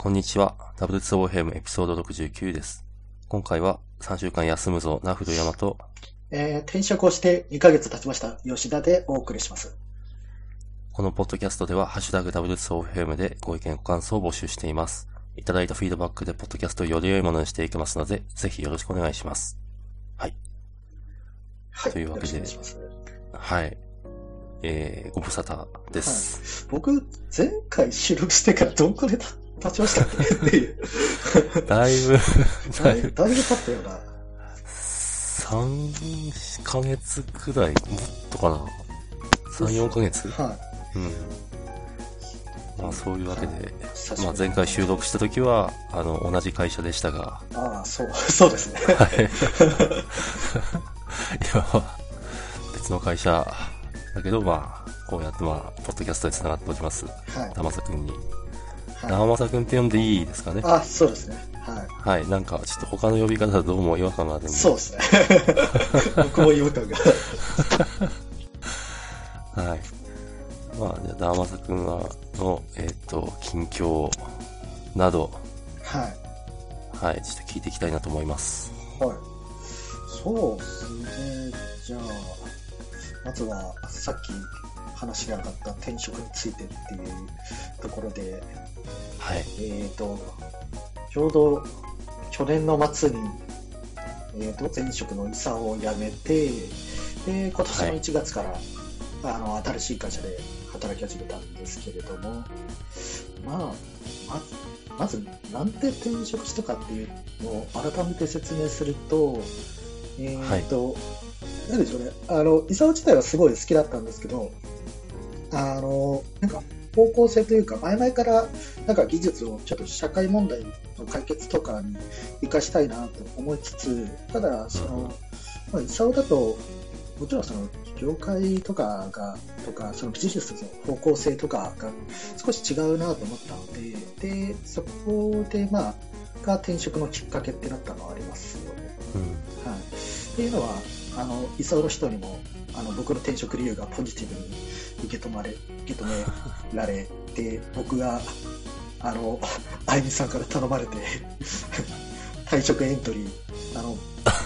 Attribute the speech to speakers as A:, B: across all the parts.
A: こんにちは。W2OFM エピソード69です。今回は3週間休むぞ、ナフルヤマと、
B: えー転職をして2ヶ月経ちました。吉田でお送りします。
A: このポッドキャストでは、ハッシュタグ W2OFM でご意見ご感想を募集しています。いただいたフィードバックでポッドキャストをより良いものにしていきますので、ぜひよろしくお願いします。はい。
B: はい。
A: というわけではい。えー、ご無沙汰です。
B: 僕、前回収録してからどんくらい経ちましたっけっていう。
A: だいぶ、
B: だ
A: だいぶ、
B: いだいぶ経ったような。
A: 3ヶ月くらい、もっとかな。3、4ヶ月
B: は
A: うん。まあそういうわけで、
B: い。久しぶり
A: まあ前回収録した時は、あの、同じ会社でしたが、
B: ああ、そう、そうですね。
A: はい。今は別の会社だけど、まあ、こうやってまあ、ポッドキャストで繋がっております。
B: はい。
A: 生さくんに。
B: はい
A: 生さくんって呼んでいいですかね？
B: あ、そうですね。は
A: はい。なんか、ちょっと他の呼び方だとどう？も違和感がある。で。
B: そうですね。僕も違和感が。
A: はい。まあ、じゃあ、ダーマサ君は、の、えっ、と、近況など、
B: はい。
A: はい、ちょっと聞いていきたいなと思います。
B: はい。そうですね。じゃあ、まずは、さっき話が上がった転職についてっていうところで、
A: はい。
B: えっ、と、ちょうど去年の末に、えー、と前職のイサを辞めて、で、今年の1月から、あの、新しい会社で働き始めたんですけれども、まあ、まず、まず、なんで転職したかっていうのを改めて説明すると、えっ、と、なんでしょうね、あの、イサオ自体はすごい好きだったんですけど、あの、なんか、方向性というか、前々からなんか技術をちょっと社会問題の解決とかに生かしたいなと思いつつ、ただ、その、まあ、イサオだと、もちろんその、業界とかが、とか、そのビジネスの方向性とかが少し違うなと思ったので、で、そこで、まあ、が転職のきっかけってなったのはありますよね。
A: うん。
B: はい。っていうのは、あの、イサオの人にも、あの、僕の転職理由がポジティブに受け止まれ、受け止められて、僕が、あの、あゆみさんから頼まれて、退職エントリー、あの、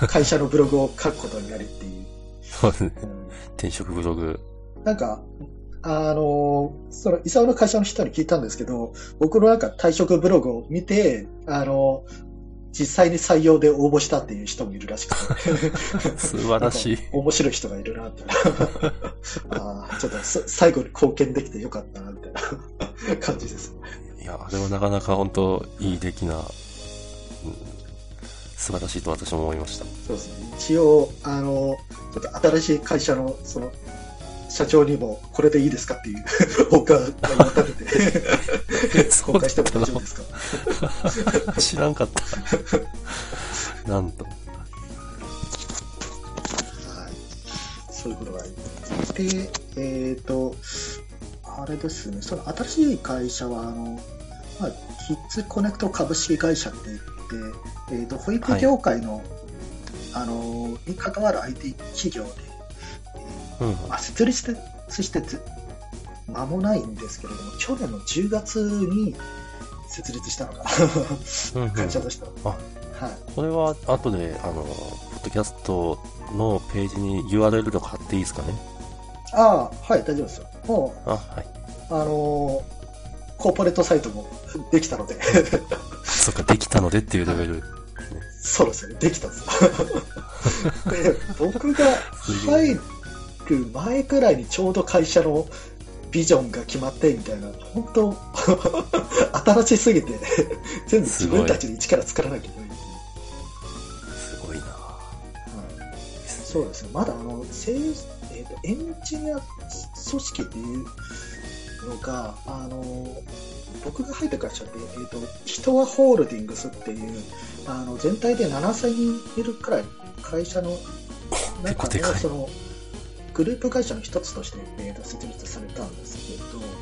B: 会社のブログを書くことになるっていう。
A: そうですね。
B: うん
A: 転職ブログ。
B: なんか、あの、その、イサオの会社の人に聞いたんですけど、僕のなんか退職ブログを見て、あの、実際に採用で応募したっていう人もいるらしくて。
A: 素晴らしい
B: 面白い人がいるなって。ああ、ちょっとさ最後に貢献できてよかったな、みたいな感じです。
A: いや、あれはなかなか本当いい出来な、うん、素晴らしいと私も思いました。
B: そうですね。一応、あの、ちょっと新しい会社の、その、社長にも、これでいいですかっていう、他が立てて、公開しても大丈夫ですか？
A: 知らんかった。なんと。
B: はい。そういうことがあります。で、えっ、と、あれですね、その新しい会社は、あの、まあ、キッズコネクト株式会社って言って、えー、と保育業界の、あのに関わる IT 企業で、
A: うん。
B: まあ、設立してしてず間もないんですけれども、去年の10月に設立したのが
A: うんうん
B: 会社としては。
A: あ
B: はい
A: これは後で、あの、ポッドキャストのページに URL とか貼っていいですかね？
B: ああ、はい、大丈夫ですよ。もう、
A: あ、はい。
B: あのーコーポレートサイトもできたので、
A: そっか、できたのでっていうレベル。
B: そうですね、できたんです。で僕が入る前くらいにちょうど会社のビジョンが決まってみたいな、本当 新しすぎて、全部自分たちで一から作らなきゃいけない。
A: すごいな。
B: はい。そうですね、まだあの、せいえーとエンジニア組織っていうのが、あの僕が入った会社って、えー、と人はホールディングスっていう、あの全体で7000人いるくらい会社の中
A: で
B: そのグループ会社の一つとして、えーと設立されたんです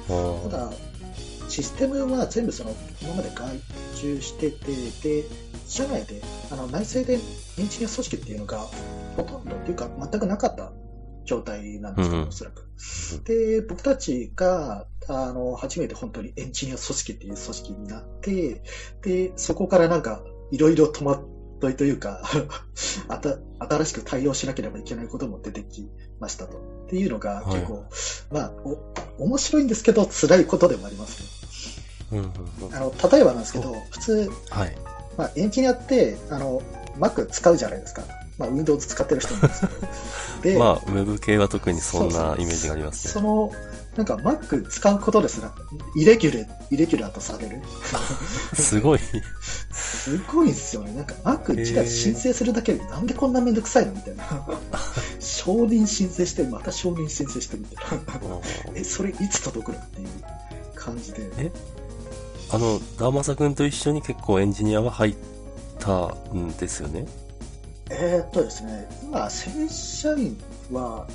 B: けど、
A: うん
B: ただ、システムは全部その今まで外注してて、で、社内で、あの内製でエンジニア組織っていうのがほとんどっていうか全くなかった状態なんですけど、
A: うん
B: おそらく。で、僕たちが、あの、初めて本当にエンジニア組織っていう組織になって、で、そこからなんか、いろいろ戸というか、新しく対応しなければいけないことも出てきましたと。っていうのが
A: はい
B: 結構、まあ、お、面白いんですけど、辛いことでもありますね。
A: うんうんうん
B: あの、例えばなんですけど、普通、
A: はい。
B: まあ、エンジニアって、あの、Mac 使うじゃないですか。まあ、Windows 使ってる人もいますけど。で、
A: まあ、ウェブ系は特にそんなイメージがありますね。
B: その、なんか Mac 使うことですら、イレギュレ、イレギュラーとされる。
A: すごい。
B: すごいですよね。なんか Mac 一台申請するだけでなんでこんなめんどくさいのみたいな。承認申請して、また承認申請してみたいな。え、それいつ届くのっていう感じで。
A: え？あの、ダーマサ君と一緒に結構エンジニアは入ったんですよね？
B: えーっとですね、今、正社員は、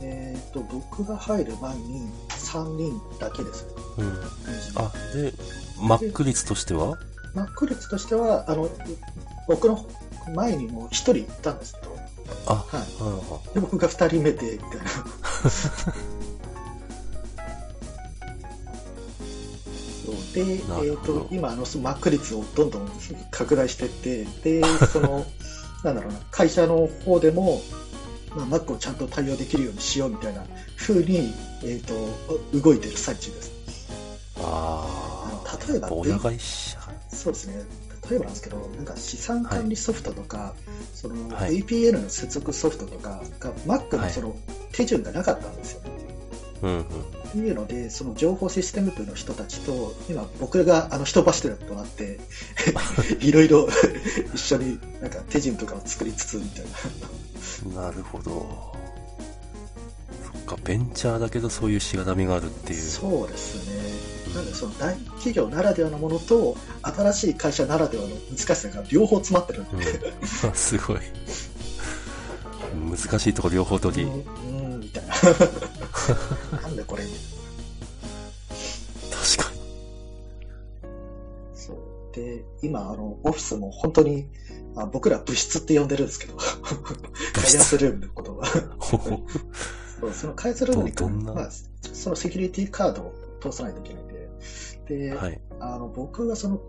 B: えーっと、僕が入る前に3人だけですね。
A: うん。あ、で、マック率としては？
B: マック率としては、あの、僕の前にも1人いたんですけど、
A: あ、
B: はい。
A: は
B: で、僕が2人目で、みたいな。そ うで、えーと、今、あの、そのマック率をどんどん拡大していって、で、その、なんだろうな、会社の方でも、まあ、Mac をちゃんと対応できるようにしようみたいな風に、えっ、と、動いてる最中です。
A: あ
B: あの例えば
A: あ、親会社。
B: そうですね。例えばなんですけど、なんか資産管理ソフトとか、その
A: はい
B: APN の接続ソフトとかが Mac のその手順がなかったんですよ。
A: うんうん。
B: っていうので、その情報システム部の人たちと、今僕があの人柱となって、いろいろ一緒になんか手順とかを作りつつみたいな。
A: なるほど。そっか、ベンチャーだけどそういうしがらみがあるっていう。
B: そうですね。なのでその大企業ならではのものと、新しい会社ならではの難しさが両方詰まってるんで、
A: うん、すごい。難しいとこ両方取り。
B: うん、うんみたいな。なんでこれ
A: 確かに。
B: そう。で、今、あの、オフィスも本当に、あ僕ら部室って呼んでるんですけど、開発ルームのことは。そうその開発ルームにそのセキュリティカードを通さないといけないんで、で、
A: はい。
B: あの、僕がその、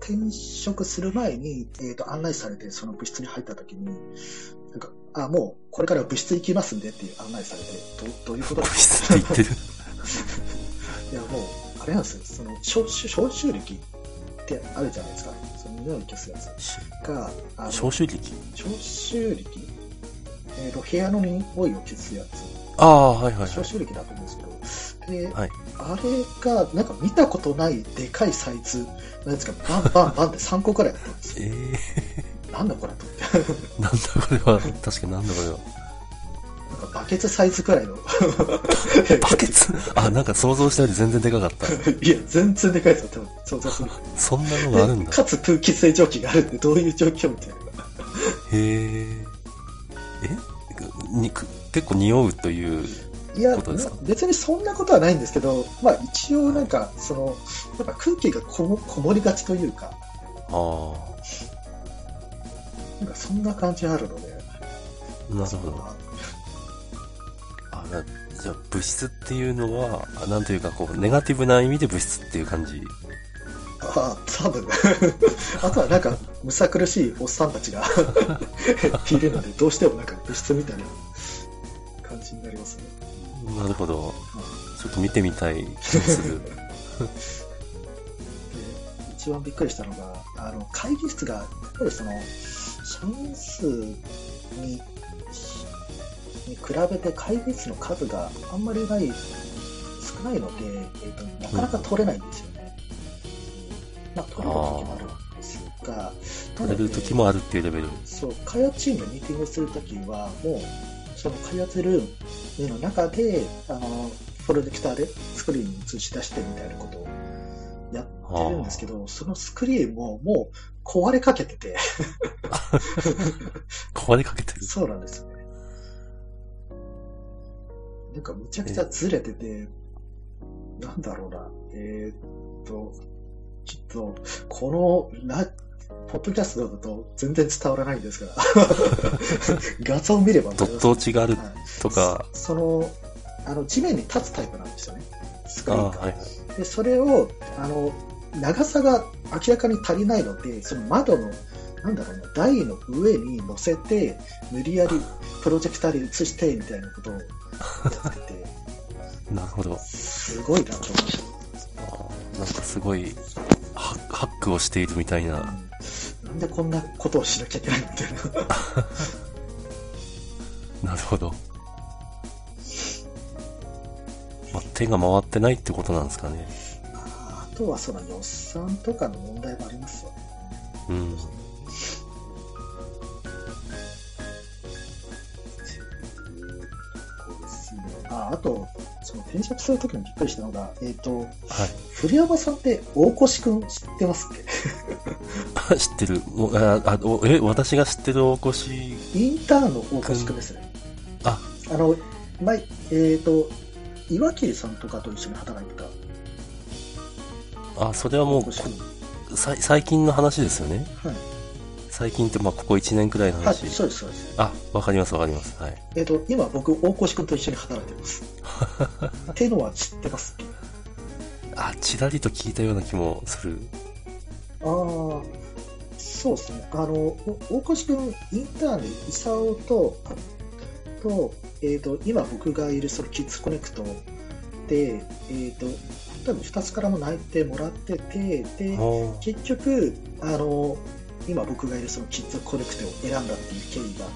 B: 転職する前に、えっ、と、案内されて、その部室に入った時に、なんか、あ、もう、これから部室行きますんでっていう案内されて、どどういうことです
A: スって言ってる。
B: いや、もう、あれなんですよ。その、消臭、消臭力ってあるじゃないですか。その匂い消すやつが、あの
A: 消臭力？
B: 消臭力？えっ、と、部屋の匂いを消すやつ。
A: ああ、はいはいはい。
B: 消臭力だと思うんですけど、で、
A: はい
B: あれが、なんか見たことないでかいサイズのやつがバンバンバンって3個くらいあったんですよ。
A: え
B: なんだこれと思って。
A: ー、なんだこれは。確かになんだこれは。
B: なんかバケツサイズくらいの。
A: バケツ？あ、なんか想像したより全然でかかった。
B: いや、全然でかいですよ、多分。想像する。
A: そんなのがあるんだ。
B: でかつ空気清浄機があるってどういう状況みたいな。
A: へえ。え？にく結構匂うという。
B: いや別にそんなことはないんですけど、まあ一応なんか、その、やっぱ空気がこもこもりがちというか、
A: あ
B: なんかそんな感じあるので、
A: あ、なるほど。あなじゃあ物質っていうのは、あなんというかこう、ネガティブな意味で物質っていう感じ？
B: ああ、多分。あとはなんか、むさ苦しいおっさんたちが いるので、どうしてもなんか物質みたいな感じになりますね。
A: なるほど。ちょっと見てみたい気もする。
B: で一番びっくりしたのが、あの、会議室が、やっぱりその、社員数に、に比べて会議室の数があんまりない、少ないので、えーと、なかなか取れないんですよね。まあ、取れる時もあるんですが、
A: 取れる時もあるっていうレベル。
B: そう、開発チームでミーティングするときは、もう、その開発ルームの中で、あの、プロジェクターでスクリーンに映し出してみたいなことをやってるんですけど、そのスクリーンももう壊れかけてて、
A: 壊れかけてる。
B: そうなんですよね。なんかむちゃくちゃずれてて、なんだろうな、えーっと、ちょっと、このラ、ポポッドキャストだと全然伝わらないんですから。画像を見ればわか
A: ド
B: ります
A: ット落ちがある
B: はい
A: とか、
B: その、あの、地面に立つタイプなんですよね。スク
A: あ
B: リーンが。
A: はい。
B: で、それを、あの、長さが明らかに足りないので、その窓の、なんだろうな、台の上に乗せて、無理やりプロジェクターで映して、みたいなことをやってて、
A: なるほど。
B: すごいなと思いまし
A: あーなんかすごい、ハハックをしているみたい
B: た。
A: な。
B: うんなんでこんなことをしなきゃいけないみたいな。
A: なるほど。まあ、手が回ってないってことなんですかね。
B: あとはその予算とかの問題もありますよね。
A: うん。
B: ああと、その転職するときにびっくりしたのが、えっ、と、
A: はい。
B: 古山さんって大越くん知ってますっけ？
A: あ知ってる。ああおえ、私が知ってる大越、
B: インターンの大越くんですね。
A: あ、
B: あの、前、えっ、と、岩切さんとかと一緒に働いてた
A: あ、それはも。う、さい最近の話ですよね。
B: はい。
A: 最近って、まあ、ここ1年くらいの
B: はい、
A: 話。
B: そうです、そうです。
A: あ、わかりますわかります。はい。
B: えっ、と、今僕、大越くんと一緒に働いてます。っていうのは知ってます？
A: あ、ちらりと聞いたような気もする。
B: ああ、そうですね。あの、お大越くん、インターンで、イサオと、と、えっ、と、今僕がいるそのキッズコネクトで、えっ、と、多分2つからも内定もらってて、で、結局、あの、今僕がいるそのキッズコネクトを選んだっていう経緯があっ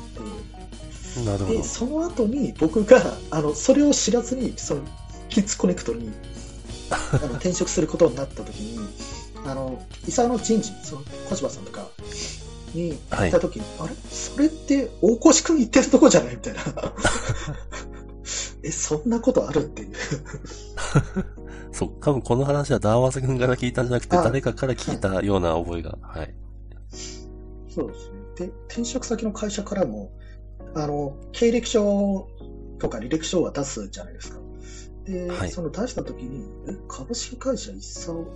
B: て、
A: なるほど
B: で、。その後に僕が、あの、それを知らずに、その、キッズコネクトに、あの、転職することになった時に、あの、伊沢の人事、その、小柴さんとかに
A: はい
B: 行った時に、あれ？それって大越くん言ってるとこじゃない？みたいな。え、そんなことあるっていう。
A: そう、多分この話はダーワス君から聞いたんじゃなくて、
B: あ
A: 誰かから聞いたような覚えが。はい。
B: そうですね。で、転職先の会社からも、あの、経歴書とか履歴書は出すじゃないですか。で、
A: はい
B: その出したときに、え、株式会社一茶ん？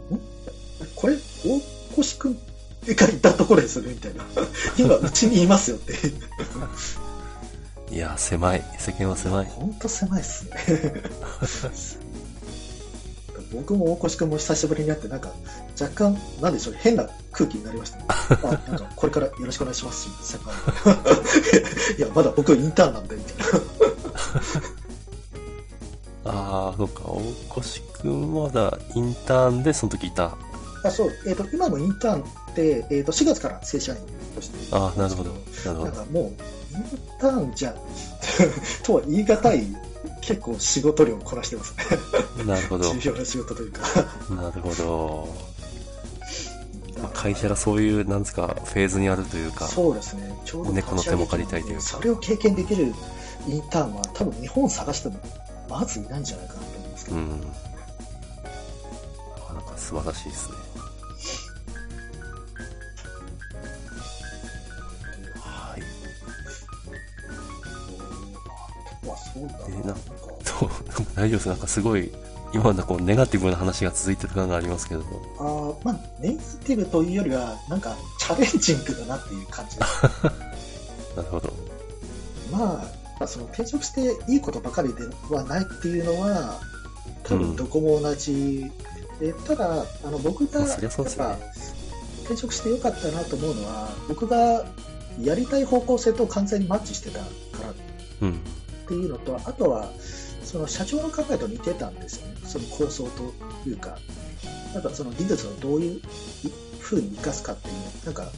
B: これ、大越くんがいたところですよねみたいな。今、うちにいますよって。
A: いや、狭い。世間は狭い。
B: ほんと狭いっすね。僕も大越くんも久しぶりに会って、なんか、若干、なんでしょう、変な空気になりましたね。あ、なんか、これからよろしくお願いします、先輩。いや、まだ僕インターンなんで、みたいな。
A: ああ、そっか。大越君はまだインターンでその時いた。
B: あそう、えっ、と、今のインターンって、えっ、と、4月から正社員として。
A: ああ、なるほど。なるほど。
B: なんかもう、インターンじゃ、とは言い難い、結構仕事量をこなしてますね。
A: なるほど。
B: 重要な仕事というか。
A: なるほど。まあ会社がそういう、なんですか、フェーズにあるというか。
B: そうですね。ちょうど
A: 猫の手も借りたいというか
B: それを経験できるインターンは多分日本探してもまずいないんじゃないかなと思いますけど。
A: うん。なかなか素晴らしいですね。はい。
B: まあそうだな。
A: でな
B: なん
A: 大丈夫です。なんかすごい、今までこう、ネガティブな話が続いてる感がありますけど。
B: あーまあ、ネガティブというよりは、なんかチャレンジングだなっていう感じです。
A: なるほど。
B: まあ、まあ、その転職していいことばかりではないっていうのは、多分どこも同じ。でただ、あの僕がやっぱ転職してよかったなと思うのは、僕がやりたい方向性と完全にマッチしてたからっ
A: うん。
B: ていうのと、あとは、その社長の考えと似てたんですよね。その構想というか、なんかその技術をどういう風に活かすかっていう、なんか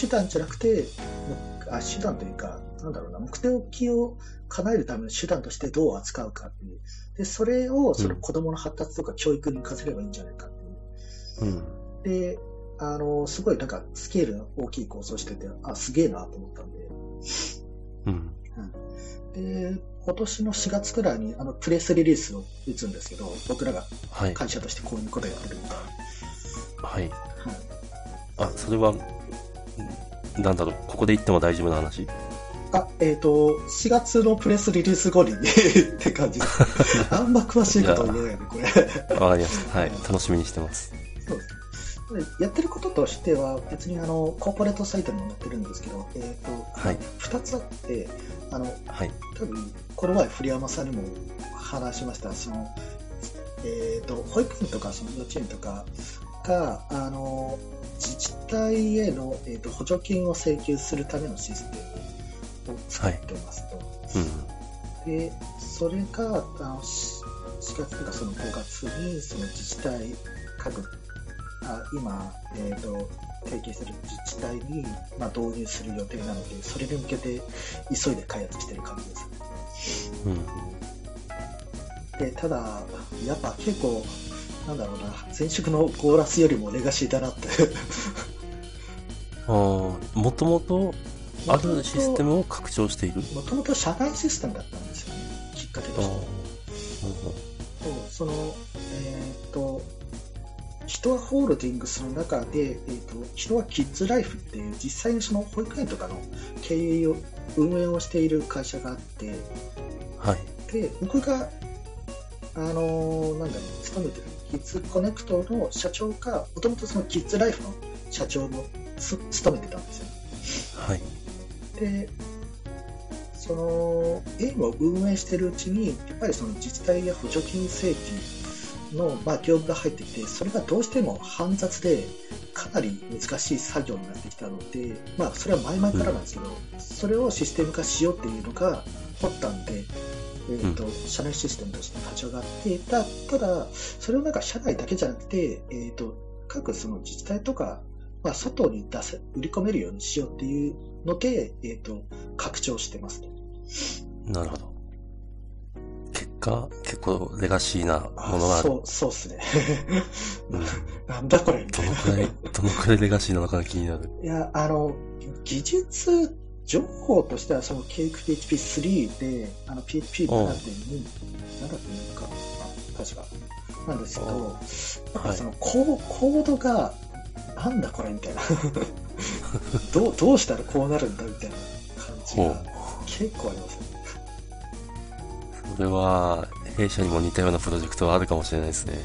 B: 手段じゃなくて、あ手段というか、なんだろうな、目的を叶えるための手段としてどう扱うかっていう。で、それをその子供の発達とか教育に活かせればいいんじゃないかっていう。
A: うん。
B: で、あの、すごいなんかスケールの大きい構想してて、あ、すげえなと思ったんで、
A: うん。
B: で、今年の4月くらいにあのプレスリリースを打つんですけど、僕らが
A: はい。
B: 会社としてこういうことやってるみたいな。
A: はい。
B: はい、
A: あ、それは、んなんだろう、ここで言っても大丈夫な話？
B: あ、えっ、と、4月のプレスリリース後に って感じです。あんま詳しいことは言えないので、これ。
A: わかりました。はい。楽しみにしてます。
B: そうですやってることとしては、別にあのコーポレートサイトにも載ってるんですけど、えーと
A: はい
B: 2つあって、あの
A: はい。
B: 多分この前、栗山さんにも話しました、そのえー、と保育園とかその幼稚園とかがあの自治体への、えー、と補助金を請求するためのシステムを使ってますと。
A: うん。
B: で、それが、あの、し4月とかその5月に、その自治体、各、あ今、えっ、と、提携してる自治体に、まあ、導入する予定なので、それに向けて急いで開発してる感じです。
A: うん。
B: で、ただ、やっぱ結構、なんだろうな、前職のゴーラスよりもレガシーだなって。
A: ああ、もともとあるシステムを拡張している？
B: もともと社内システムだったんですよね、きっかけと。して。そう人はホールディングスの中で、えー、と人はキッズライフっていう実際にその保育園とかの経営を運営をしている会社があって
A: はい。
B: で僕が、あのーなんだろう勤めてるキッズコネクトの社長がもともとそのキッズライフの社長もつ務めてたんですよ
A: はい。
B: でそのゲームを運営しているうちにやっぱりその自治体や補助金請求の、まあ、業務が入ってきてそれがどうしても煩雑でかなり難しい作業になってきたので、まあ、それは前々からなんですけど、それをシステム化しようっていうのが発端で、えーと社内システムとして立ち上がってたただそれをなんか社内だけじゃなくて、えー、と各その自治体とかまあ、外に出せ売り込めるようにしようっていうので、えー、と拡張してますと。
A: なるほど。結果、結構レガシーなものがある。
B: そうそうっすね。
A: うん
B: なんだこれみたいな。
A: どのくらい、どのくらいレガシーなのかが気になる。
B: いや、あの、技術情報としては、その CakePHP3 で、あの PHP7.2、7.2か、あ確か。なんですけど、やっぱそのコーコードが、なんだこれみたいな。どう、どうしたらこうなるんだみたいな感じが。結構ありますね。
A: それは、弊社にも似たようなプロジェクトはあるかもしれないですね。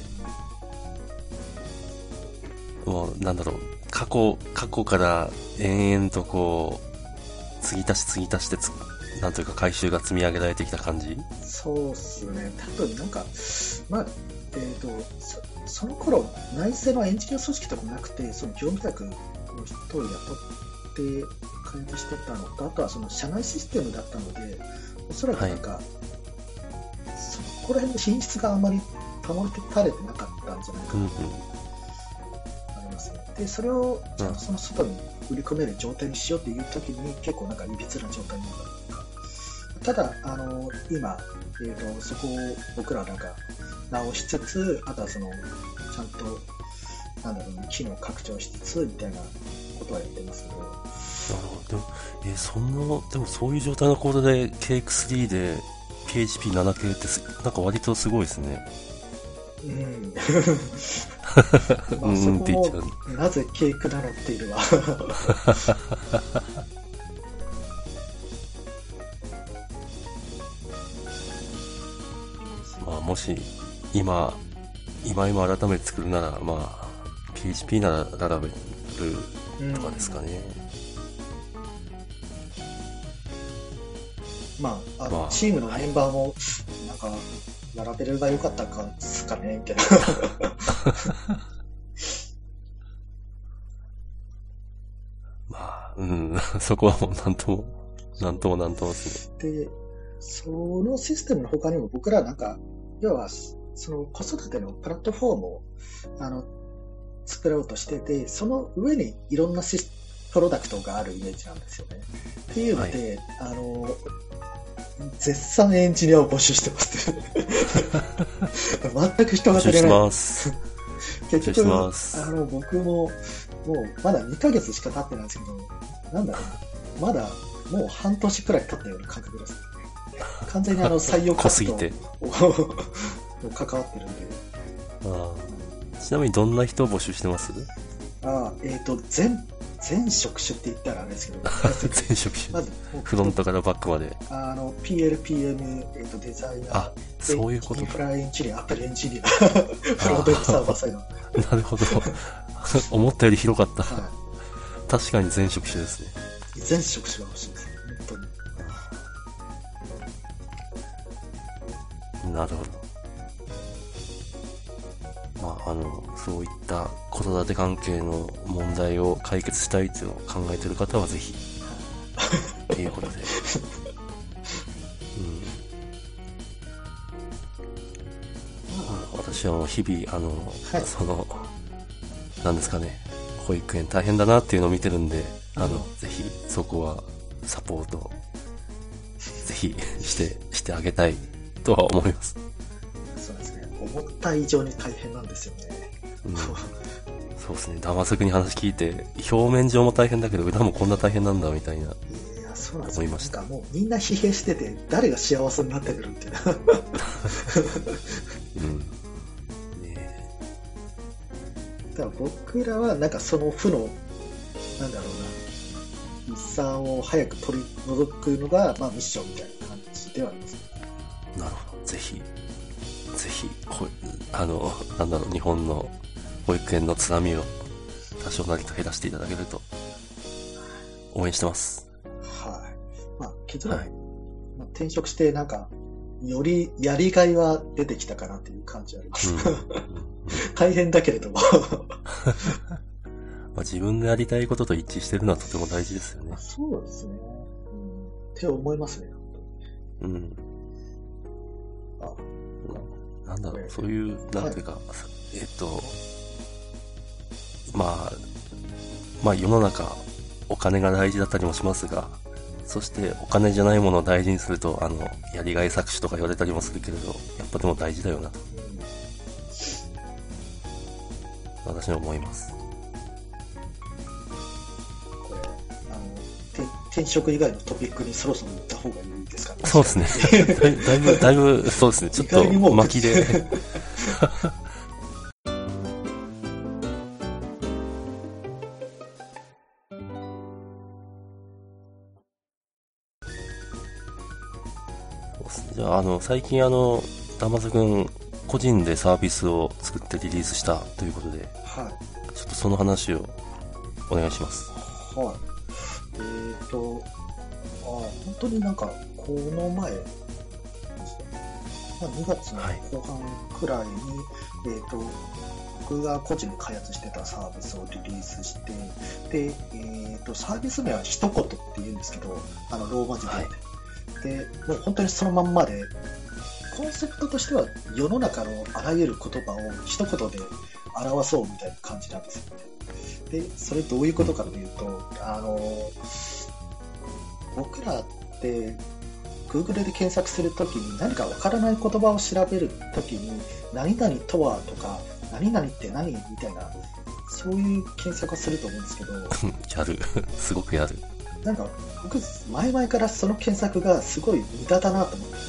A: もう、なんだろう、過去、過去から延々とこう、継ぎ足し継ぎ足してつ、なんというか回収が積み上げられてきた感じ？
B: そうっすね、多分なんか、まあ、えっ、とそ、その頃内製のエンジニア組織とかもなくて、その業務委託の人を雇って開発してたのと、あとはその社内システムだったので、おそらくなんか、そこら辺の品質があんまり保たれてなかったんじゃないか。と思いますね。で、それをちゃんとその外に売り込める状態にしようっていう時に結構なんかいびつな状態になったというか、ただ、あの、今、えーと、そこを僕らなんか直しつつ、あとはその、ちゃんと、なんだろうね、機能拡張しつつ、みたいなことはやってますけど、
A: なるほど。でも、えーそんな、でもそういう状態のコードで Cake3 で PHP7 系ってすなんか割とすごいですね。
B: うん。
A: う
B: まあ、
A: んって言っちゃ
B: こ
A: う。
B: も、なぜケークなのっていうのは、
A: まあもし、今、今今改めて作るなら、まあ、PHP ならララベル
B: うん
A: とかですかね。
B: まあ、あの、
A: まあ
B: チームのメンバーも、なんか、並べればよかったかですかね、みたいな。
A: まあ、うん、そこはもうなんとも、なんともなんともですね。
B: で、そのシステムの他にも僕らなんか、要は、その子育てのプラットフォームを、あの、作ろうとしてて、その上にいろんなシスプロダクトがあるイメージなんですよね。っていうので、あの、絶賛エンジニアを募集してますね。全く人が足りない。
A: ます。
B: 結
A: 募集します
B: あの、僕も、もう、まだ2ヶ月しか経ってないんですけど、なんだろうな、まだ、もう半年くらい経ったような感覚です。完全にあの、採用
A: 濃
B: 活動
A: すぎて。
B: を関わってるんで。
A: ああちなみにどんな人を募集してます？
B: あえっ、と、全、全職種って言ったらあれですけど、
A: 全職種。
B: まず、
A: フロントからバックまで。
B: あの、PLPM、えっ、と、デザイナー、
A: あ、そういうことか。
B: インフラエンジニア、アプリエンジニア、フロントサーバーサイド。
A: なるほど。思ったより広かった。
B: は
A: 確かに全職種ですね。
B: い。全職種が欲しいです。本当に。
A: なるほど。まあ、あの、そういった子育て関係の問題を解決したいっていうのを考えてる方はぜひ、っ ていうことで。うん。私はもう日々、あの、
B: はい
A: その、なんですかね、保育園大変だなっていうのを見てるんで、あの、
B: うん
A: ぜひそこはサポート、ぜひして、してあげたいとは思います。
B: 思った以上に大変なんですよね。
A: うん、そうですね、ダマ作に話聞いて、表面上も大変だけど、裏もこんな大変なんだみたいな。
B: いや、そうなんですよ。
A: 思いました
B: もうみんな疲弊してて、誰が幸せになってくるっていう。
A: うん。ね
B: だから僕らはなんかその負の、なんだろうな、遺産を早く取り除くのが、まあミッションみたいな感じではあります。
A: えなるほど。ぜひ、ぜひ、こあの、なんだろう、日本の保育園の津波を多少なりと減らしていただけると、応援してます。
B: はい。まあ結論、
A: はい。
B: まあ、転職してなんか、よりやりがいは出てきたかなっていう感じはあります。
A: うん。うん
B: 大変だけれども。
A: まあ、自分のやりたいことと一致してるのはとても大事ですよね。
B: そうですね。うん、って思いますね。
A: うん。
B: あ
A: なんだろう
B: え、え
A: そういう、なんていうか、えっと、まあ、まあ世の中、お金が大事だったりもしますが、そしてお金じゃないものを大事にすると、あの、やりがい搾取とか言われたりもするけれど、やっぱでも大事だよなと、
B: うん
A: 私は思います。
B: 転職以外のトピックにそろそろ行った方がいいですかね。
A: そうですね。だ いだいぶ、だいぶ、そうですね。ちょっと巻きで。じゃあ、あの、最近あの、ダマズくん、個人でサービスを作ってリリースしたということで、
B: はい。
A: ちょっとその話をお願いします。
B: はい。と、あ本当になんか、この前、まあ、2月の後半くらいに、えっ、と、僕が個人で開発してたサービスをリリースして、で、えっ、と、サービス名は一言って言うんですけど、あの、ローマ字で。
A: はい
B: で、もう本当にそのまんまで、コンセプトとしては世の中のあらゆる言葉を一言で表そうみたいな感じなんですよね。で、それどういうことかというと、あの、僕らって、Google で検索するときに何かわからない言葉を調べるときに、何々とはとか、何々って何みたいな、そういう検索をすると思うんですけど、
A: やる。すごくやる。
B: なんか僕、前々からその検索がすごい無駄だなと思ってて、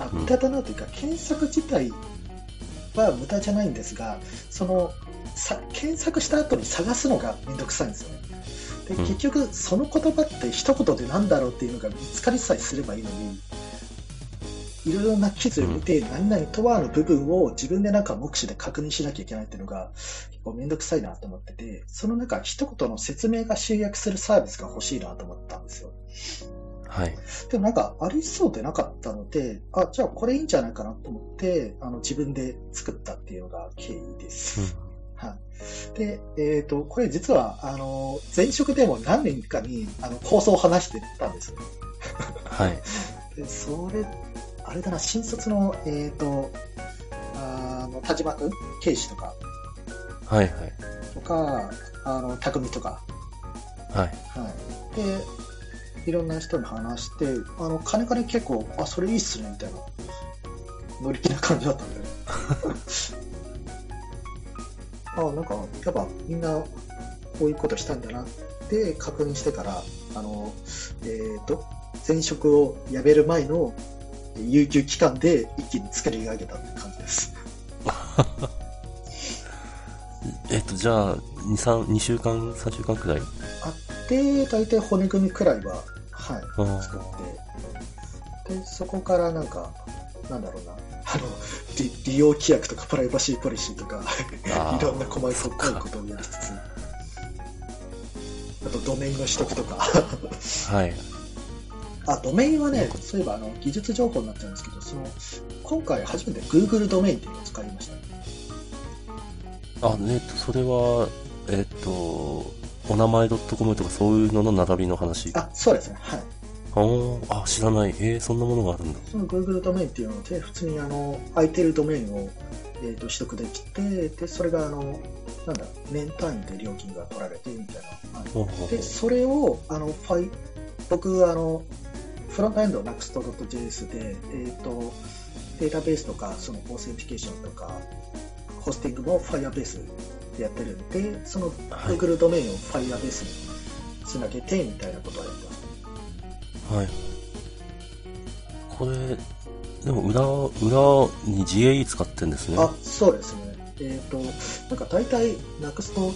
B: あ
A: うん
B: 無駄だなというか、検索自体は無駄じゃないんですが、そのさ検索した後に探すのがめんどくさいんですよね。で
A: うん
B: 結局、その言葉って一言で何だろうっていうのが見つかりさえすればいいのに、いろいろな記事を見て、何々とはの部分を自分でなんか目視で確認しなきゃいけないっていうのが、結構めんどくさいなと思ってて、その中一言の説明が集約するサービスが欲しいなと思ったんですよ。
A: はい。
B: でもなんかありそうでなかったので、あ、じゃあこれいいんじゃないかなと思って、あの自分で作ったっていうのが経緯です。はい。で、えっ、と、これ実は、あの、前職でも何年かに、あの、構想を話してたんですよ。
A: はい。
B: で、それ、あれだな、新卒の、えっ、と、あの、田島君、警視とか、
A: はい。はい。
B: とか、あの、匠とか、
A: はい。
B: はい。で、いろんな人に話して、あの、金金結構、あ、それいいっすね、みたいな、乗り気な感じだったんで、あ、なんか、やっぱみんな、こういうことしたんだなって確認してから、あの、えっ、と、前職を辞める前の有給期間で一気に作り上げたって感じです。
A: えっと、じゃあ、2、3、2週間、3週間くらい？
B: あって、大体骨組みくらいは、はい、作って、で、そこからなんか、なんだろうな、あの利利用規約とかプライバシーポリシーとかいろんな細かいことをやりつつあとドメインの取得とか。
A: はい。
B: あドメインはね
A: うん。
B: そういえばあの技術情報になっちゃうんですけどその今回初めて Google ドメインっていうのを使いました
A: あ、えっと、それは、えっと、お名前 .com とかそういうのの並びの話。
B: あそうですね。はい
A: あーあ、知らない。えー、そんなものがあるんだ。
B: その Google ドメインっていうので、普通にあの空いてるドメインを、えー、と取得できて、でそれがあのなんだ年単位で料金が取られてみたいな。で、それをあのファイ僕あの、フロントエンド Next.js で、えー、とデータベースとかその authentication とか、ホスティングも Firebase でやってるんで、その
A: はい
B: Google ドメインを Firebase につなげてみたいなことをやって。
A: はい。これ、でも裏、裏に GAE 使ってんですね。
B: あ、そうですね。えっ、と、なんか大体 Next と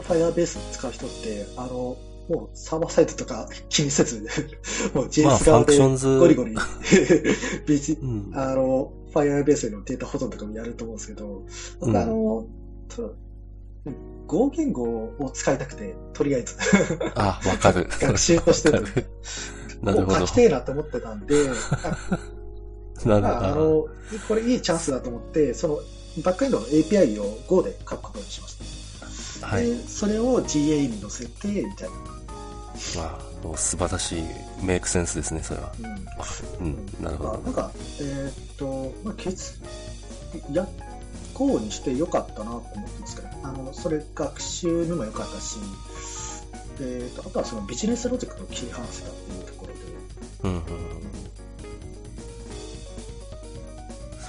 B: Firebase 使う人って、あの、もうサーバーサイトとか気にせず、もう
A: まあ
B: JS 側でゴリゴリ、ビジ
A: うん。
B: あの、Firebase のデータ保存とかもやると思うんですけど、僕あの、と Go 言語を使いたくて、とりあえず
A: あ、わかる。
B: 学習として
A: るなるほど
B: こう書き。てえなと思ってたんで、あ
A: なるほど。
B: の、これいいチャンスだと思って、そのバックエンドの API を Go で書くことにしました。
A: はい。
B: で、それを GA に載せて、みたいな。
A: まあ、もう素晴らしいメイクセンスですね、それは。
B: うん。
A: うん、なるほど。
B: まあなんか、えーっと、まあ、ケツ、や、Go にしてよかったなと思ってますけど、あの、それ学習にもよかったし、えーっと、あとはそのビジネスロジックと切り離せたっていう
A: うんうん。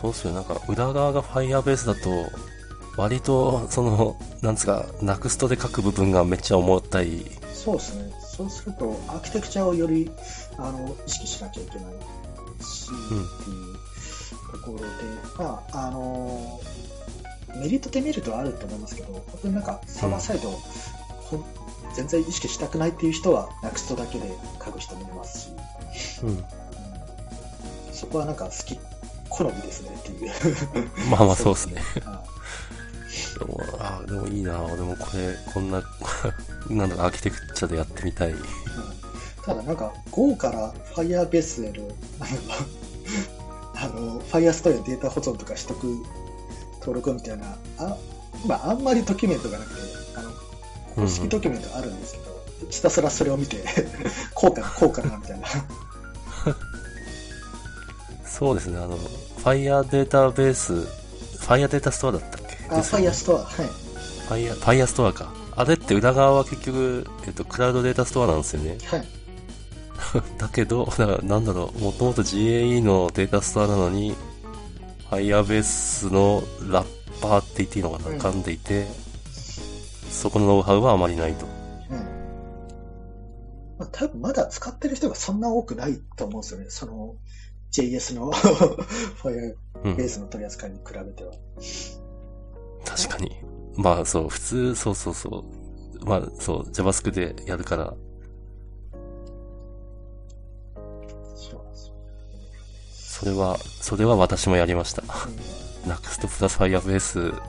A: そうっすよ。なんか、裏側が Firebase だと、割と、その、なんつうか、Next で書く部分がめっちゃ重たい。
B: そうですね。そうすると、アーキテクチャをよりあの意識しなきゃいけないし、
A: うん
B: っていうところで、まあ、あの、メリット、デメリットはあると思いますけど、本当になんか、サーバーサイド、ほん全然意識したくないっていう人は、Next だけで書く人もいますし、
A: うん。
B: うんそこはなんか好き、好みですねっていう。
A: まあまあそうですね。
B: は
A: でも、あでもいいな俺もこれ、こんな、なんだろう、アーキテクチャでやってみたい。
B: いうんただなんか、Go から Firebase への、あの、Firestore のデータ保存とか取得、登録みたいな、あ、まあ、あんまりドキュメントがなくて、あの、公式ドキュメントあるんですけど、ひたすらそれを見て、こうかな、こうかな、みたいな。
A: そうですね、あの、Fire データベース、Fire データストアだったっけ？
B: あ、
A: ですよね
B: Firestore、はい。
A: Fire、 Firestore か。あれって裏側は結局、えっと、 Cloud Datastore なんですよね。
B: はい。
A: だけど、なんだろう、もともと GAE のデータストアなのに、Firebase のラッパーって言っていいのかな、
B: うん
A: 噛んでいて、そこのノウハウはあまりないと。
B: うん。まあ、多分まだ使ってる人がそんな多くないと思うんですよね。その、JS の Firebase
A: うん。
B: の取り扱いに比べては。
A: 確かに。まあそう、普通、そうそうそう。まあそう、JavaScript でやるから、
B: そ
A: れは、それは私もやりました。
B: うん
A: Next プラス Firebase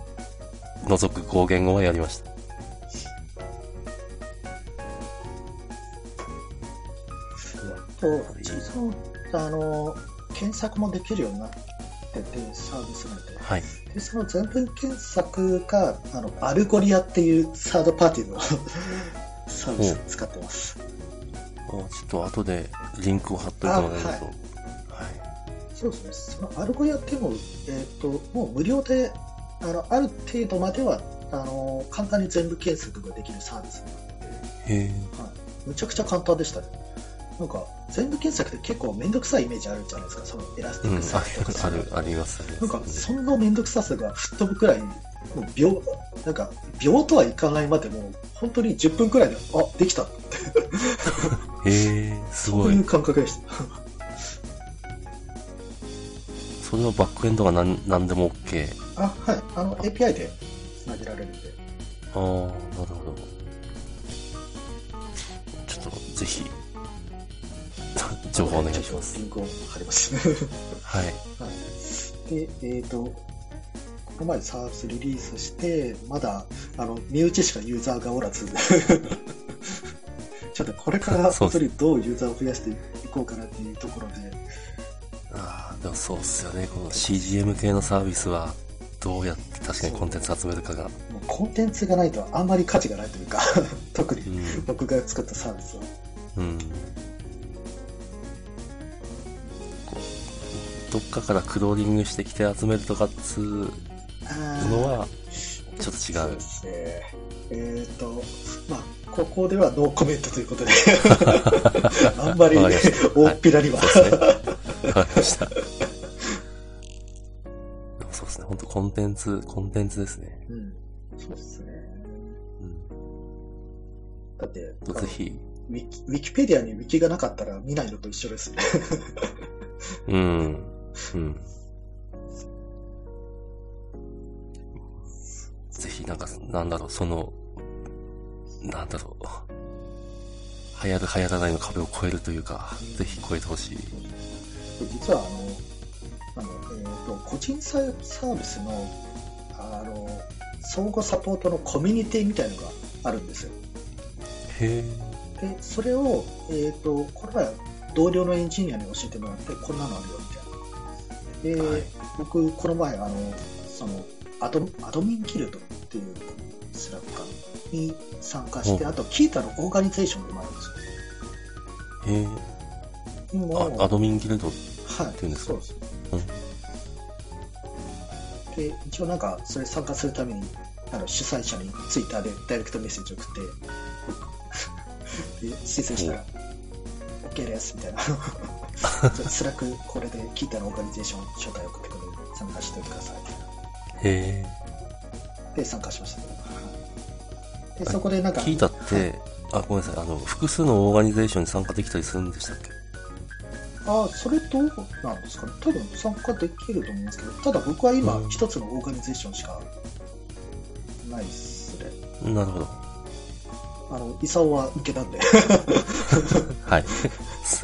A: 除く合言語はやりました。
B: と、実は、あの、検索もできるようになってて、サービスなんで。
A: はい。
B: で、その全文検索が、あの、 Algolia っていうサードパーティーの サービスを使ってます。
A: あちょっと後でリンクを貼っといてもらえると。
B: あ
A: はい。
B: そうですね。その Algolia っていうのを、えっ、と、もう無料で、あの、ある程度までは、あの、簡単に全文検索ができるサービスになってて、
A: へえ。
B: はい。むちゃくちゃ簡単でしたね。なんか、全文検索って結構めんどくさいイメージあるじゃないですか、そのエラスティ
A: うん、
B: ックサーチとか
A: ある、あります、
B: なんか。そんなめんどくささが吹っ飛ぶくらい、もう秒、なんか、秒とはいかないまでも、本当に10分くらいで、あ、できたって、
A: へえ、すごい
B: そういう。感覚でした。
A: それはバックエンドがなんなんでも OK。
B: あ、はい。あの、API で繋げられるんで。
A: ああ、なるほど。ちょっと、ぜひ、情報お願いします。
B: リンクを貼ります。
A: はい。
B: はい。で、えっ、と、この前サービスリリースして、まだ、あの、身内しかユーザーがおらず、ちょっとこれから本当にどうユーザーを増やしていこうかなっていうところで、
A: ああ、でもそうっすよね。この CGM 系のサービスは、どうやって確かにコンテンツ集めるかが。
B: もうコンテンツがないとあんまり価値がないというか、特に
A: うん。
B: 僕が作ったサービスは。
A: うん。こどっかからクローリングしてきて集めるとかっつうのは、ちょっと違う
B: そうで。すね。えっ、と、まあ、ここではノーコメントということで、あんまり大っぴらには。
A: そうですね。わかりました。そうですね。本当コンテンツ、コンテンツですね。
B: うん、そうですね。
A: うん。
B: だって、
A: とぜひ、
B: ウィキウィキペディアにウィキがなかったら見ないのと一緒ですね。
A: うん。うん。ぜひ、なんか、なんだろう、その、なんだろう。流行る流行らないの壁を越えるというか、ぜひ超えてほしい。
B: 実はあの、あのえー、と個人サーサービスのあの相互サポートのコミュニティみたいのがあるんですよ。
A: へえ。
B: で、それを、えっ、と、この前、同僚のエンジニアに教えてもらって、こんなのあるよ、みたいな。で、
A: はい
B: 僕、この前、あの、その、アドアドミンギルドっていうスラッカーに参加して、
A: お
B: あと、キータのオーガニゼーションでもあるんですよ。
A: へえ。
B: も
A: アドミンギルド。
B: はい、
A: ていうんですか？
B: そうです。
A: うん
B: で、一応なんか、それ参加するために、あの主催者にツイッターでダイレクトメッセージを送って、で申請したら、OK です、みたいな。 Slack、これで聞いたの organization 招待を送ってくるので参加しておいてください。
A: へ
B: で、参加しました。で、そこでなんか、
A: え。聞いたって、あ、ごめんなさい。あの、複数の organization に参加できたりするんでしたっけ？
B: あ、それどうなんですかね多分参加できると思いますけど、ただ僕は今
A: うん
B: 一つの organization しかないっすね。
A: なるほど。
B: あの、イサオは受けたんで。
A: はい。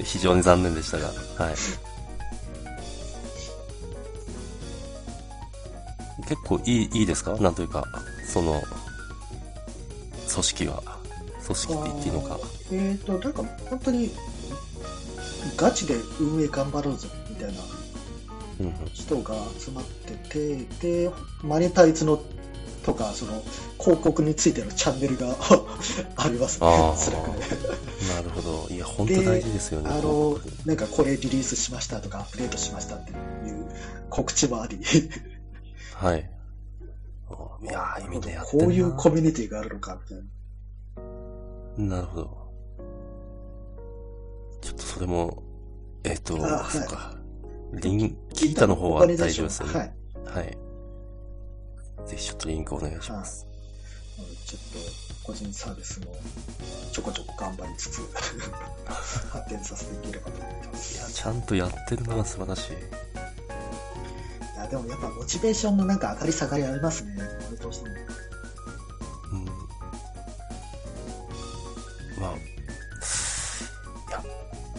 A: 非常に残念でしたが、はい。結構いい、いいですか？なんというか、その、組織は。組織って言っていいのか。
B: えっ、と、なんか本当に、ガチで運営頑張ろうぜ、みたいな。人が集まってて、で、マネタイズのとか、その、広告についてのチャンネルが ありますね
A: あ、ー
B: スラックで。
A: なるほど。いや、本当大事ですよね。
B: あの、なんかこれリリースしましたとか、アップデートしましたっていう告知もあり、
A: はい。おいやー、みんなやって。
B: こういうコミュニティがあるのか、みたいな。
A: なるほど。ちょっとそれも、えっ、と、
B: あはい
A: そっか。リン、キータの方は大丈夫ですよね。
B: はい。
A: はい。ぜひちょっとリンクお願いします。
B: ちょっと個人サービスもちょこちょこ頑張りつつ 発展させていければと思ってま
A: いや、
B: す。
A: ちゃんとやってるのが素晴らしい。
B: いや、でもやっぱモチベーションのなんか上がり下がりありますね。どうしても。
A: うん。まあ、いや、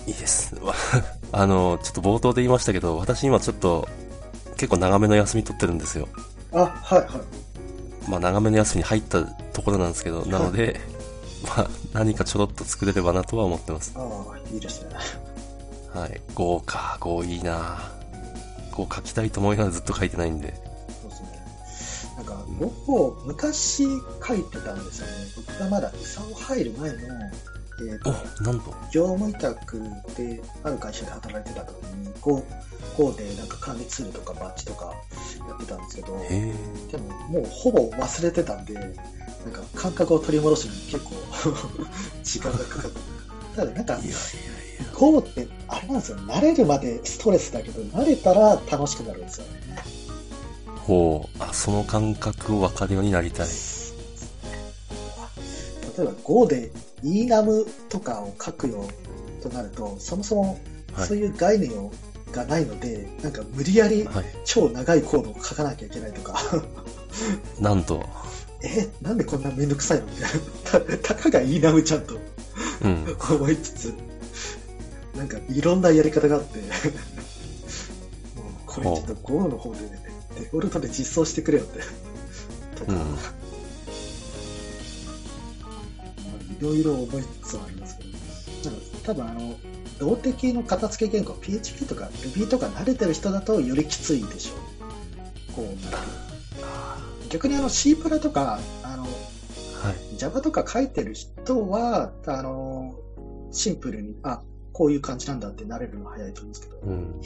A: いいです。ま ああの、ちょっと冒頭で言いましたけど、私今ちょっと、結構長めの休み取ってるんですよ。
B: あ、はいはい。
A: まあ長めの休みに入ったところなんですけど、なので、まあ何かちょろっと作れればなとは思ってます。
B: ああ、いいですね。
A: はい。5か、5いいな5書きたいと思いながらずっと書いてないんで。
B: そうですね。なんか、僕も昔書いてたんですよね。僕がまだイ入る前の、えーと
A: お、なんと。
B: 業務委託である会社で働いてた時に Go, Go でなんか管理ツールとかバッジとかやってたんですけど。でももうほぼ忘れてたんでなんか感覚を取り戻すのに結構 時間がかかったただなんか
A: いやいやいや。
B: Go ってあれなんですよ慣れるまでストレスだけど慣れたら楽しくなるんですよね
A: ほう。あ、その感覚を分かるようになりたい。
B: 例えば Go で enum とかを書くよとなるとそもそも
A: はい
B: そういう概念をがないので、なんか無理やり
A: はい。
B: 超長いコードを書かなきゃいけないとか、
A: なんと。
B: え、なんでこんなめんどくさいの？みたいな。たたかがいいなむちゃんと
A: うん。
B: 思いつつ、なんかいろんなやり方があって、もうこれちょっと Go の方で、ね、デフォルトで実装してくれよって。とか、
A: うん
B: いろいろ覚えつつはありますけど、なんか多分あの、動的の片付け言語、PHP とか Ruby とか慣れてる人だとよりきついでしょう。こうなる逆にあの C プラとか、あの、
A: はい。
B: Java とか書いてる人は、あの、シンプルに、あ、こういう感じなんだって慣れるの早いと思うんですけど、
A: うん。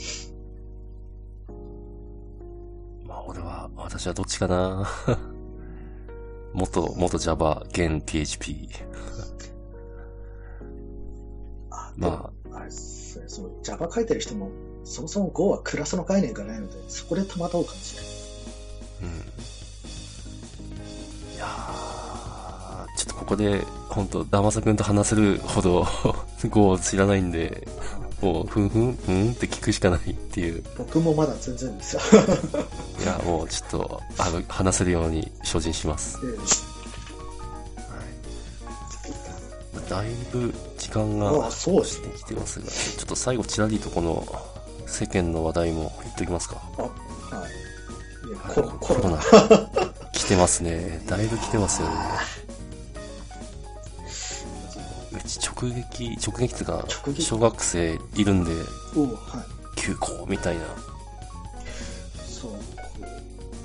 A: まあ、俺は、私はどっちかな元、元 Java、現 PHP。
B: あ、
A: ま
B: あ、あれそれそう Java 書いてる人も、そもそも Go はクラスの概念がないので、そこで戸惑うかもしれない。
A: うん。いやー、ちょっとここで、本当ダマサ君と話せるほど、Go を知らないんで、もう、ふんふん、ふんって聞くしかないっていう。
B: 僕もまだ全然ですよ。
A: いや、もうちょっと、あの、話せるように精進します。
B: で
A: はい。だいぶ時間
B: あ
A: が
B: あ、そうですね。
A: できてますが、ちょっと最後ちらりとこの世間の話題も言っときますか。
B: あ、はい。いや
A: はい
B: コロコロナ。
A: 来てますね。だいぶ来てますよね。直撃、直撃っていうか小学生いるんで、
B: おはい。
A: 休校みたいな。
B: そう、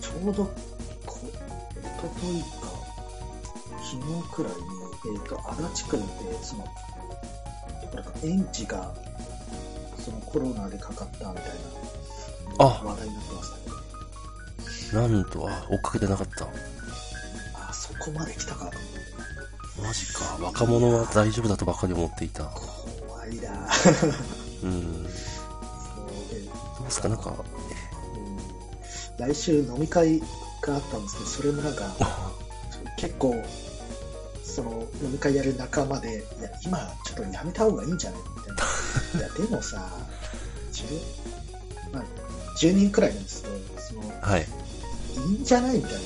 B: ちょうど、こおとといか、昨日くらいに、えっ、と、足立区で、その、なんか園児が、そのコロナでかかったみたいな、
A: あ
B: 話題になってました
A: なんとは追っかけてなかった。
B: あ、そこまで来たかと思って、
A: マジか。若者は大丈夫だとばかり思っていた。
B: 怖いな
A: うん。ど
B: そうで、
A: うですか？なんか、
B: うん来週飲み会があったんですけど、それもなんか、結構、その飲み会やる仲間で、いや、今ちょっとやめた方がいいんじゃないみたいな。いや、でもさ、10, まあ、10人くらいなんですけど、その、
A: はい。
B: いいんじゃないみたいな。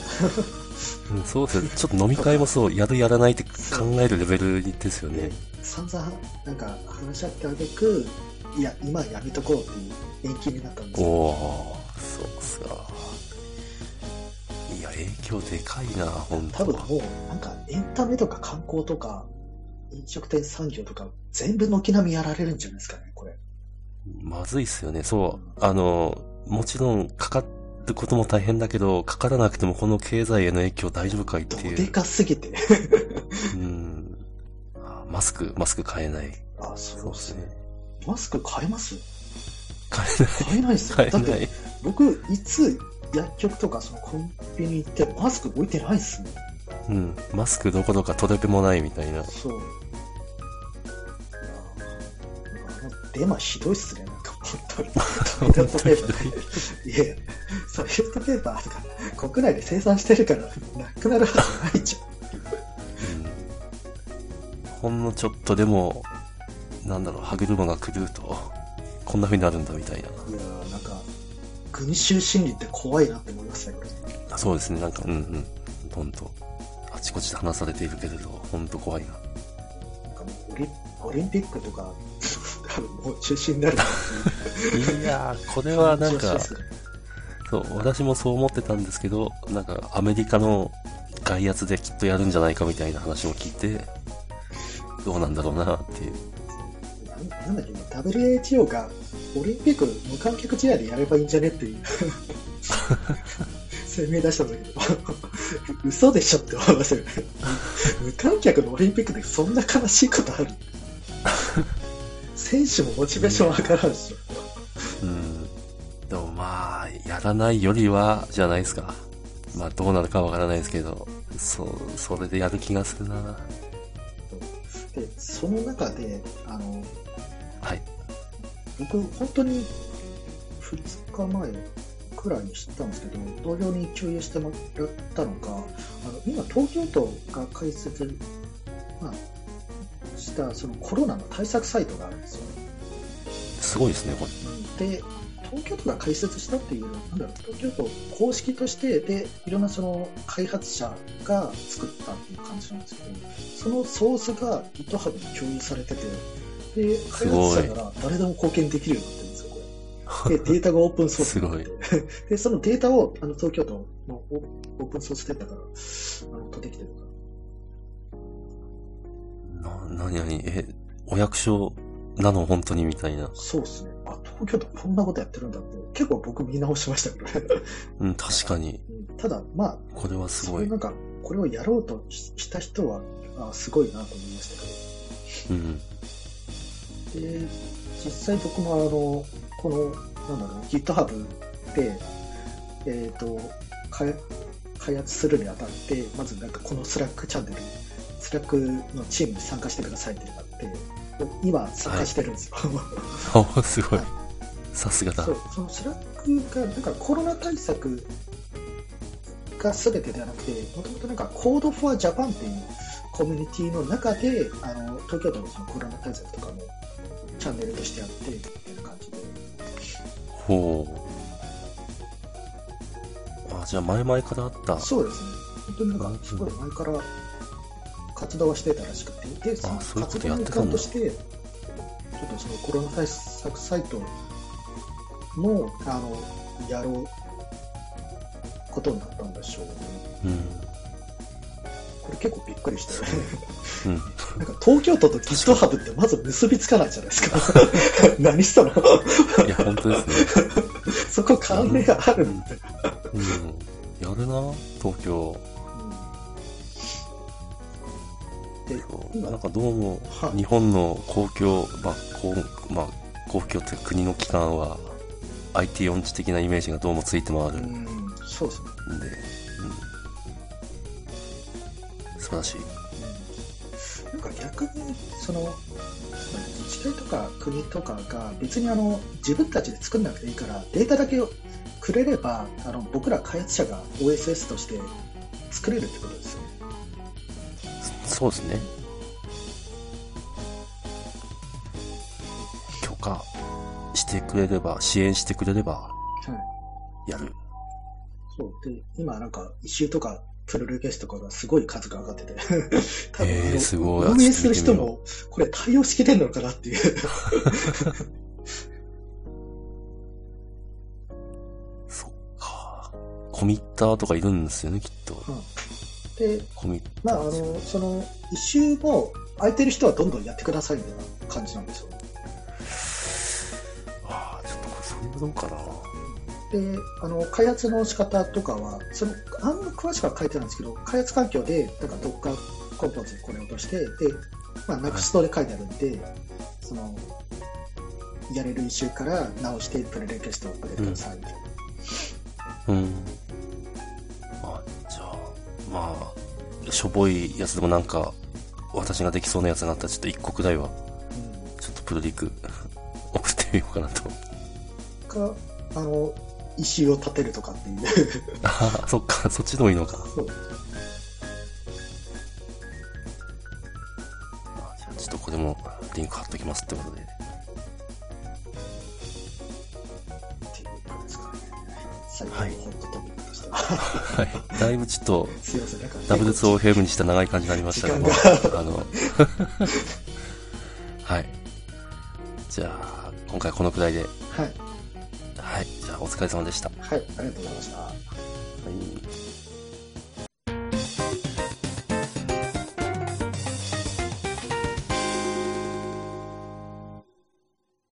A: うん、そうですよ。ちょっと飲み会もそう、やるやらないって考えるレベルですよね。
B: 散々、なんか話し合ってあげく、いや、今はやめとこうっていう延期になったんですよ。
A: おー、そうっすか。いや、影響でかいな、ほんと。
B: 多分もう、なんかエンタメとか観光とか、飲食店産業とか、全部軒並みやられるんじゃないですかね、これ。
A: まずいっすよね。そう。あの、もちろん、かかることも大変だけど、かからなくてもこの経済への影響大丈夫かいっていう。
B: どでかすぎて。
A: うん。あマスク、マスク買えない。
B: あ、そう
A: ですね。
B: マスク買えます？
A: 買えない。
B: 買えないですよ。だって。僕、いつ薬局とかそのコンビニ行ってマスク置いてないっすもん。
A: うん。マスクどころか届けもないみたいな。
B: そう。あのデマひどいっすね、本当に。トイレットペーパー。いやトイレットペーパーとか国内で生産してるからなくなるはずないじゃん。
A: うん。ほんのちょっとでも、なんだろう、歯車が狂うと、こんな風になるんだみたいな。
B: いやーなんか、群衆心理って怖いなって思いますね、これ。
A: あそうですね、なんか、うんうん。ほんと。あちこちで話されているけれど、ほんと怖いな。
B: なんかもうオリオリンピックとか、多分もう中止になるい
A: やー、これはなんかそう、私もそう思ってたんですけど、なんかアメリカの外圧できっとやるんじゃないかみたいな話も聞いて、どうなんだろうなっていう。
B: なんなんだっけね、WHO がオリンピック無観客試合でやればいいんじゃねっていう 声明出したんだけど、嘘でしょって思いましたよね。無観客のオリンピックでそんな悲しいことある？選手もモチベーションわからんし。
A: うん。でもまあ、やらないよりは、じゃないですか。まあどうなるかわからないですけど、そう、それでやる気がするな。
B: で、その中で、あの、
A: はい。
B: 僕、本当に2日前くらいに知ったんですけど、同僚に共有してもらったのが、あの今、東京都が開設、まあ、したそのコロナの対策サイトがあるんですよ。
A: すごいですね、これ。
B: で、東京都が開設したっていう、なんだろう、東京都公式として、で、いろんなその開発者が作ったっていう感じなんですけど、そのソースが GitHub に共有されてて、で、開発者なら誰でも貢献できるようになってるんですよ、こ で、データがオープンソースになって
A: す
B: で、そのデータを、あの、東京都のオオープンソースデータから、あの、取ってきてる。
A: な、なになに、え、お役所なの本当にみたいな。
B: そうですね。あ、東京都こんなことやってるんだって、結構僕見直しましたけどね。
A: うん、確かに。
B: うんただ、まあ、
A: これはすごい。
B: なんか、これをやろうとしした人は、あすごいなと思いました
A: うん。
B: けど。で、実際僕もあの、この、なんだろう、GitHub で、えっ、と、開開発するにあたって、まずなんかこの Slack チャンネル、 Slack のチームに参加してくださいってなって、今参加してるんですよ。
A: あ、すごい。さすがだ
B: そ。うその Slack が、なんかコロナ対策が全てではなくて、もともとなんか Code for Japan っていうコミュニティの中で、あの東京都のそのコロナ対策とかもチャンネルとしてやって、みたいな感じで。
A: ほう。あ、じゃあ前々からあった。
B: そうですね。本当になんかすごい前から活動はしてたらしくて、で、その活動の一環として、ちょっとそのコロナ対策サイトも、あの、やろうことになったんでしょうね。
A: うん。
B: これ結構びっくりして、
A: うん。
B: なんか東京都と GitHub ってまず結びつかないじゃないですか。何したの
A: いや、本当ですね。
B: そこ関連があるんで。
A: うん。やるな、東京。
B: で、
A: そう
B: 今
A: なんかどうも、
B: はい
A: 日本の公共、まあ、公まあ、公共っていうか国の機関は、IT 音痴的なイメージがどうもついて回る
B: うんん、そうですね。
A: で、うん。素晴らしい。
B: なんか逆に、その、自治体とか国とかが別にあの自分たちで作んなくていいから、データだけをくれれば、あの僕ら開発者が OSS として作れるってことですよね。
A: そうですね。許可してくれれば、支援してくれれば、
B: はい。
A: やる。
B: そう。で、今なんか、一周とか、プルレケスとかがすごい数が上がってて、多分、
A: えーすごい
B: 運営する人も、これ対応しきれんのかなっていう。
A: そっか。コミッターとかいるんですよね、きっと。
B: で、
A: コミッ
B: まあ、あの、その、一周も、空いてる人はどんどんやってくださいみたいな感じなんですよ。
A: ああ、ちょっとこれ、それはどうかな。
B: で、あの、開発の仕方とかは、その、あんま詳しくは書いてないんですけど、開発環境で、なんか Docker コンポーズにこれを落として、で、まあ、Next で書いてあるんで、その、やれる一周から直して、プレレクエストをくれてくださいみたいな。
A: うん。ましょぼいやつでもなんか、私ができそうなやつがあったら、ちょっと一個くらいは、ちょっとプロリク、送ってみようかなと。
B: うん、か、あの、一周を立てるとかっていう。
A: ああ、そっか、そっちでもいいのか。
B: そう
A: あじゃあちょっとこれもリンク貼っときますってことで。
B: っていう感じですかね。最後ホットトピックとしては。
A: はい。だいぶちょっと、
B: すいません、なんか、
A: W2OFM にした長い感じになりましたけどあの、はい。じゃあ、今回はこのくらいで、
B: はい。
A: はい。じゃあ、お疲れ様でした。は
B: はい、ありがとうございました。
A: い。